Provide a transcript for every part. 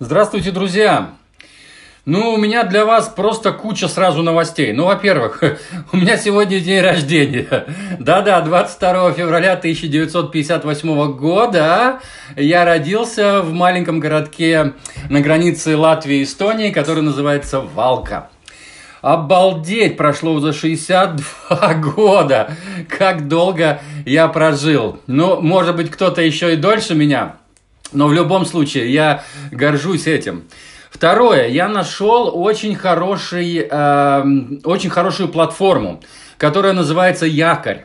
Здравствуйте, друзья! Ну, у меня для вас просто куча сразу новостей. Ну, во-первых, у меня сегодня день рождения. Да-да, 22 февраля 1958 года я родился в маленьком городке на границе Латвии и Эстонии, который называется Валка. Обалдеть, прошло уже 62 года. Как долго я прожил. Ну, может быть, кто-то еще и дольше меня. Но в любом случае, я горжусь этим. Второе, я нашел очень, хороший, э, очень хорошую платформу, которая называется Якорь.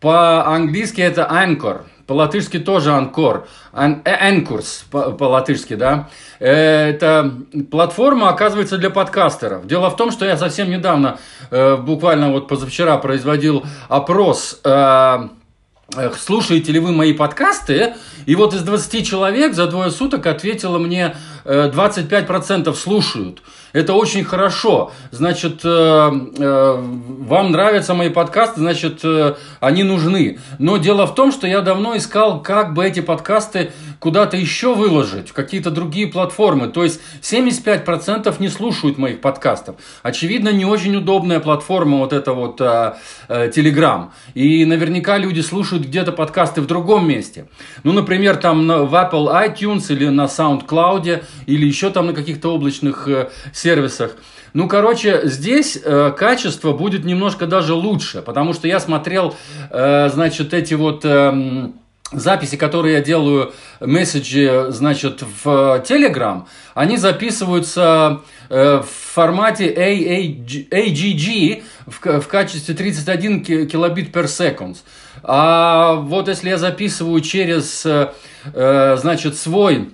По-английски это Anchor, по-латышски тоже Анкор, Анкурс по-латышски, да. Это платформа, оказывается, для подкастеров. Дело в том, что я совсем недавно, э, буквально вот позавчера, производил опрос э, слушаете ли вы мои подкасты, и вот из 20 человек за двое суток ответило мне 25% э, слушают. Это очень хорошо. Значит, э, э, вам нравятся мои подкасты, значит, они нужны. Но дело в том, что я давно искал, как бы эти подкасты куда-то еще выложить, в какие-то другие платформы. То есть 75% не слушают моих подкастов. Очевидно, не очень удобная платформа вот эта вот Telegram. И наверняка люди слушают где-то подкасты в другом месте. Ну, например, там в Apple iTunes или на SoundCloud или еще там на каких-то облачных э, сервисах. Ну, короче, здесь э, качество будет немножко даже лучше, потому что я смотрел, э, значит, эти вот... Э, записи, которые я делаю, месседжи, значит, в Telegram, они записываются в формате AGG в, в качестве 31 килобит per second. А вот если я записываю через, значит, свой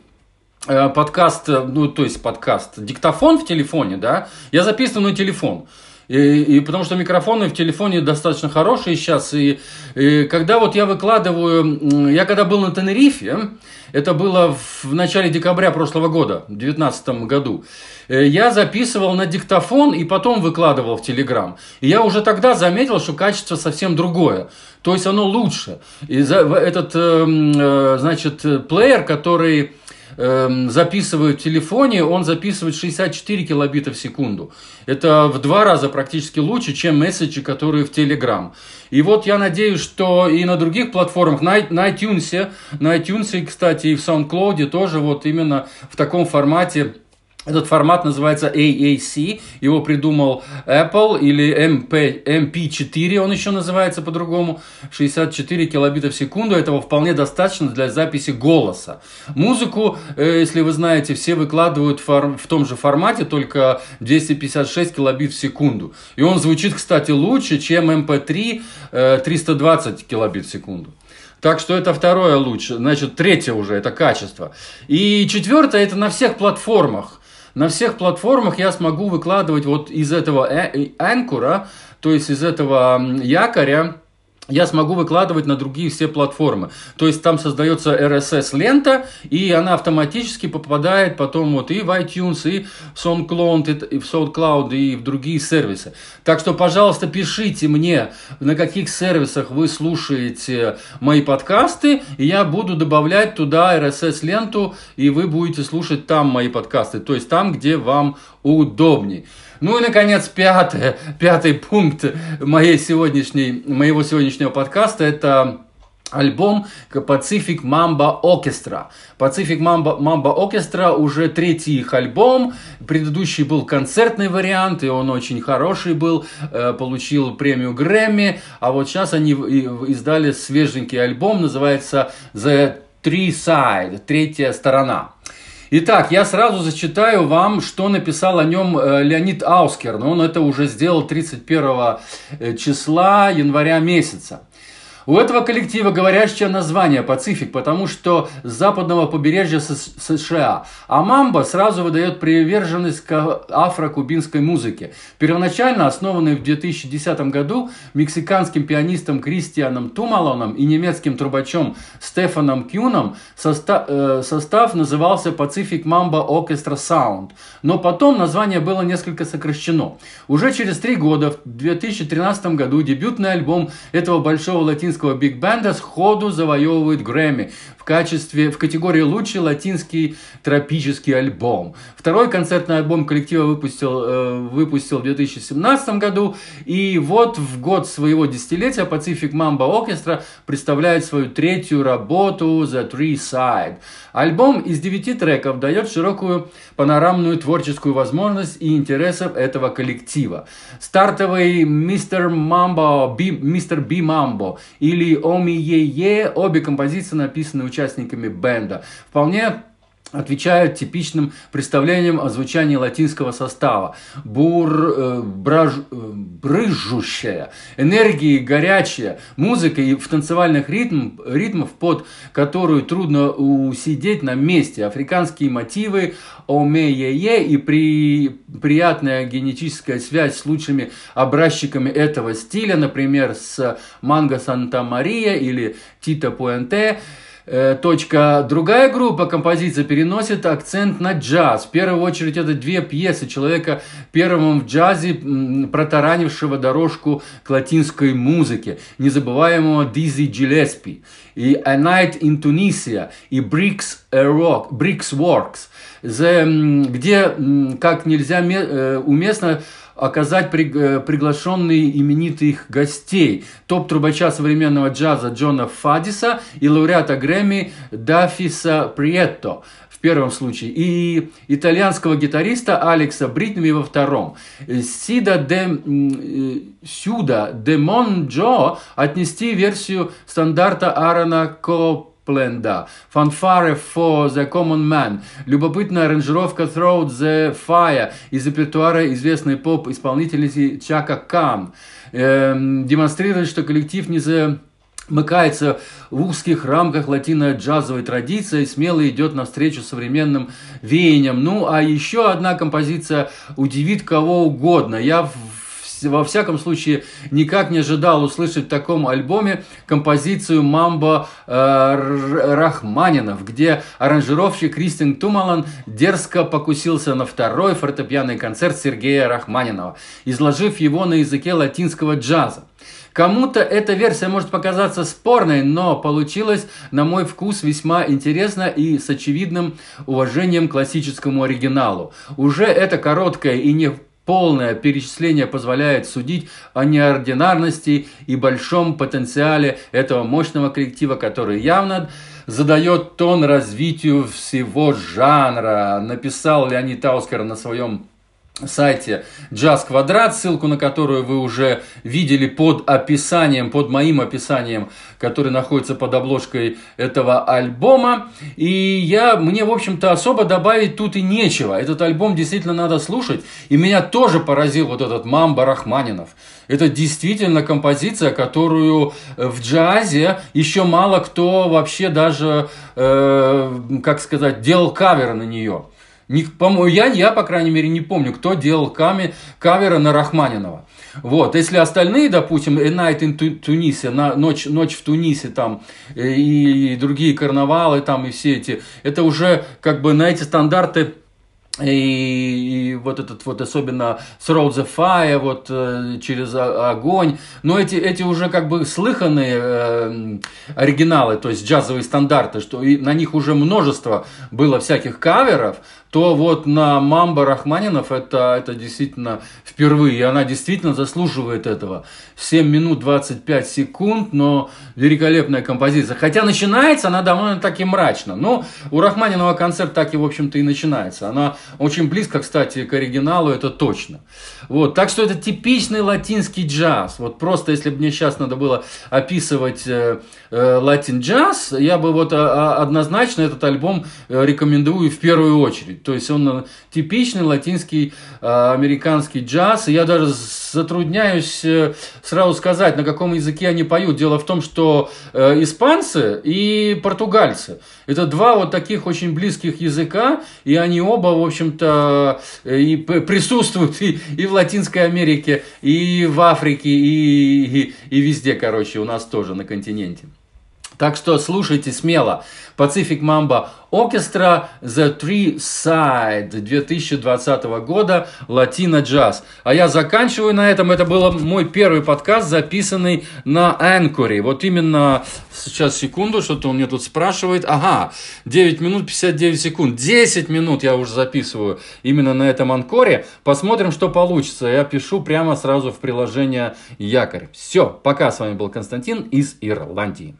подкаст, э, ну, то есть подкаст, диктофон в телефоне, да, я записываю на телефон. И, и потому что микрофоны в телефоне достаточно хорошие сейчас. И, и когда вот я выкладываю, я когда был на Тенерифе, это было в начале декабря прошлого года, в 2019 году, э, я записывал на диктофон и потом выкладывал в Телеграм. И я уже тогда заметил, что качество совсем другое. То есть оно лучше. И за, этот, э, значит, плеер, который Эм, записывают в телефоне, он записывает 64 килобита в секунду. Это в два раза практически лучше, чем месседжи, которые в Telegram. И вот я надеюсь, что и на других платформах, на, на iTunes, на iTunes, кстати, и в SoundCloud тоже вот именно в таком формате этот формат называется AAC, его придумал Apple или MP, MP4, он еще называется по-другому, 64 килобита в секунду, этого вполне достаточно для записи голоса. Музыку, э, если вы знаете, все выкладывают в том же формате, только 256 килобит в секунду. И он звучит, кстати, лучше, чем MP3 320 килобит в секунду. Так что это второе лучше. Значит, третье уже, это качество. И четвертое, это на всех платформах на всех платформах я смогу выкладывать вот из этого анкура, то есть из этого якоря, я смогу выкладывать на другие все платформы. То есть там создается RSS-лента, и она автоматически попадает потом вот и в iTunes, и в SoundCloud, и в SoundCloud, и в другие сервисы. Так что, пожалуйста, пишите мне, на каких сервисах вы слушаете мои подкасты, и я буду добавлять туда RSS-ленту, и вы будете слушать там мои подкасты, то есть там, где вам удобнее. Ну и, наконец, пятый, пятый пункт моей сегодняшней, моего сегодняшнего подкаста – это альбом Pacific Mamba Orchestra. Pacific Mamba, Mamba Orchestra уже третий их альбом. Предыдущий был концертный вариант, и он очень хороший был, э, получил премию Грэмми. А вот сейчас они издали свеженький альбом, называется The Three Side, третья сторона. Итак, я сразу зачитаю вам, что написал о нем э, Леонид Аускер. Но он это уже сделал 31 э, числа января месяца. У этого коллектива говорящее название «Пацифик», потому что с западного побережья США. А «Мамба» сразу выдает приверженность к афро-кубинской музыке. Первоначально основанный в 2010 году мексиканским пианистом Кристианом Тумалоном и немецким трубачом Стефаном Кюном, состав, э, состав назывался «Пацифик Мамба Orchestra Sound». Но потом название было несколько сокращено. Уже через три года, в 2013 году, дебютный альбом этого большого латинского латинского биг-бенда сходу завоевывает Грэмми в качестве, в категории «Лучший латинский тропический альбом». Второй концертный альбом коллектива выпустил, э, выпустил в 2017 году, и вот в год своего десятилетия Pacific Mamba Orchestra представляет свою третью работу «The Three Side». Альбом из девяти треков дает широкую панорамную творческую возможность и интересов этого коллектива. Стартовый «Мистер Мамбо», «Мистер Би Мамбо» или «Оми Е Е» обе композиции написаны участниками бенда. Вполне отвечают типичным представлениям о звучании латинского состава. Бур, э, браж, э, брыжущая, энергии горячая, музыка и в танцевальных ритм, ритмов, под которую трудно усидеть на месте. Африканские мотивы, омеее и при, приятная генетическая связь с лучшими образчиками этого стиля, например, с Манго Санта-Мария или Тита Пуэнте – точка. Другая группа композиции переносит акцент на джаз. В первую очередь это две пьесы человека первым в джазе, протаранившего дорожку к латинской музыке, незабываемого Дизи Джилеспи. И A Night in Tunisia и Bricks, Rock, Bricks Works, где как нельзя э, уместно оказать э, приглашенные именитых гостей. Топ-трубача современного джаза Джона Фадиса и лауреата Грэмми Дафиса Приетто в первом случае, и итальянского гитариста Алекса Бритми во втором. Сида де, э, Сюда де Монджо отнести версию стандарта Аарона Коп Пленда. Fanfare for the Common Man. Любопытная аранжировка Throw the Fire из репертуара известной поп-исполнительницы Чака Кан. Эм, демонстрирует, что коллектив не за мыкается в узких рамках латино-джазовой традиции, смело идет навстречу современным веяниям. Ну, а еще одна композиция удивит кого угодно. Я во всяком случае никак не ожидал услышать в таком альбоме композицию «Мамбо э, Рахманинов», где аранжировщик Кристин Тумалан дерзко покусился на второй фортепианный концерт Сергея Рахманинова, изложив его на языке латинского джаза. Кому-то эта версия может показаться спорной, но получилось, на мой вкус, весьма интересно и с очевидным уважением к классическому оригиналу. Уже это короткое и не Полное перечисление позволяет судить о неординарности и большом потенциале этого мощного коллектива, который явно задает тон развитию всего жанра. Написал Леонид Таускер на своем сайте Jazz Квадрат, ссылку на которую вы уже видели под описанием, под моим описанием, который находится под обложкой этого альбома. И я, мне, в общем-то, особо добавить тут и нечего. Этот альбом действительно надо слушать. И меня тоже поразил вот этот Мамба Рахманинов. Это действительно композиция, которую в джазе еще мало кто вообще даже, э, как сказать, делал кавер на нее. Не, по я, я, по крайней мере, не помню, кто делал ками, каверы на Рахманинова. Вот, если остальные, допустим, A Night in Тунисе, на, ночь, ночь в Тунисе там, э, и, и другие карнавалы там, и все эти, это уже как бы на эти стандарты и, и вот этот вот особенно Throw the Fire, вот э, через огонь. Но эти, эти уже как бы слыханные э, оригиналы, то есть джазовые стандарты, что и на них уже множество было всяких каверов, то вот на Мамба Рахманинов это, это действительно впервые. И она действительно заслуживает этого. 7 минут 25 секунд, но великолепная композиция. Хотя начинается она довольно таки мрачно. Но у Рахманинова концерт так и, в общем-то, и начинается. Она очень близко, кстати, к оригиналу, это точно. Вот. Так что это типичный латинский джаз. Вот просто, если бы мне сейчас надо было описывать э, э, латин джаз, я бы вот а, а, однозначно этот альбом э, рекомендую в первую очередь. То есть он э, типичный латинский э, американский джаз. И я даже затрудняюсь э, сразу сказать, на каком языке они поют. Дело в том, что испанцы и португальцы – это два вот таких очень близких языка, и они оба, в общем-то, и присутствуют и, и в Латинской Америке, и в Африке, и, и, и везде, короче, у нас тоже на континенте. Так что слушайте смело. Pacific Mamba Orchestra The Three Side 2020 года Латино Джаз. А я заканчиваю на этом. Это был мой первый подкаст, записанный на Анкоре. Вот именно сейчас секунду, что-то он мне тут спрашивает. Ага, 9 минут 59 секунд. 10 минут я уже записываю именно на этом Анкоре. Посмотрим, что получится. Я пишу прямо сразу в приложение Якорь. Все, пока. С вами был Константин из Ирландии.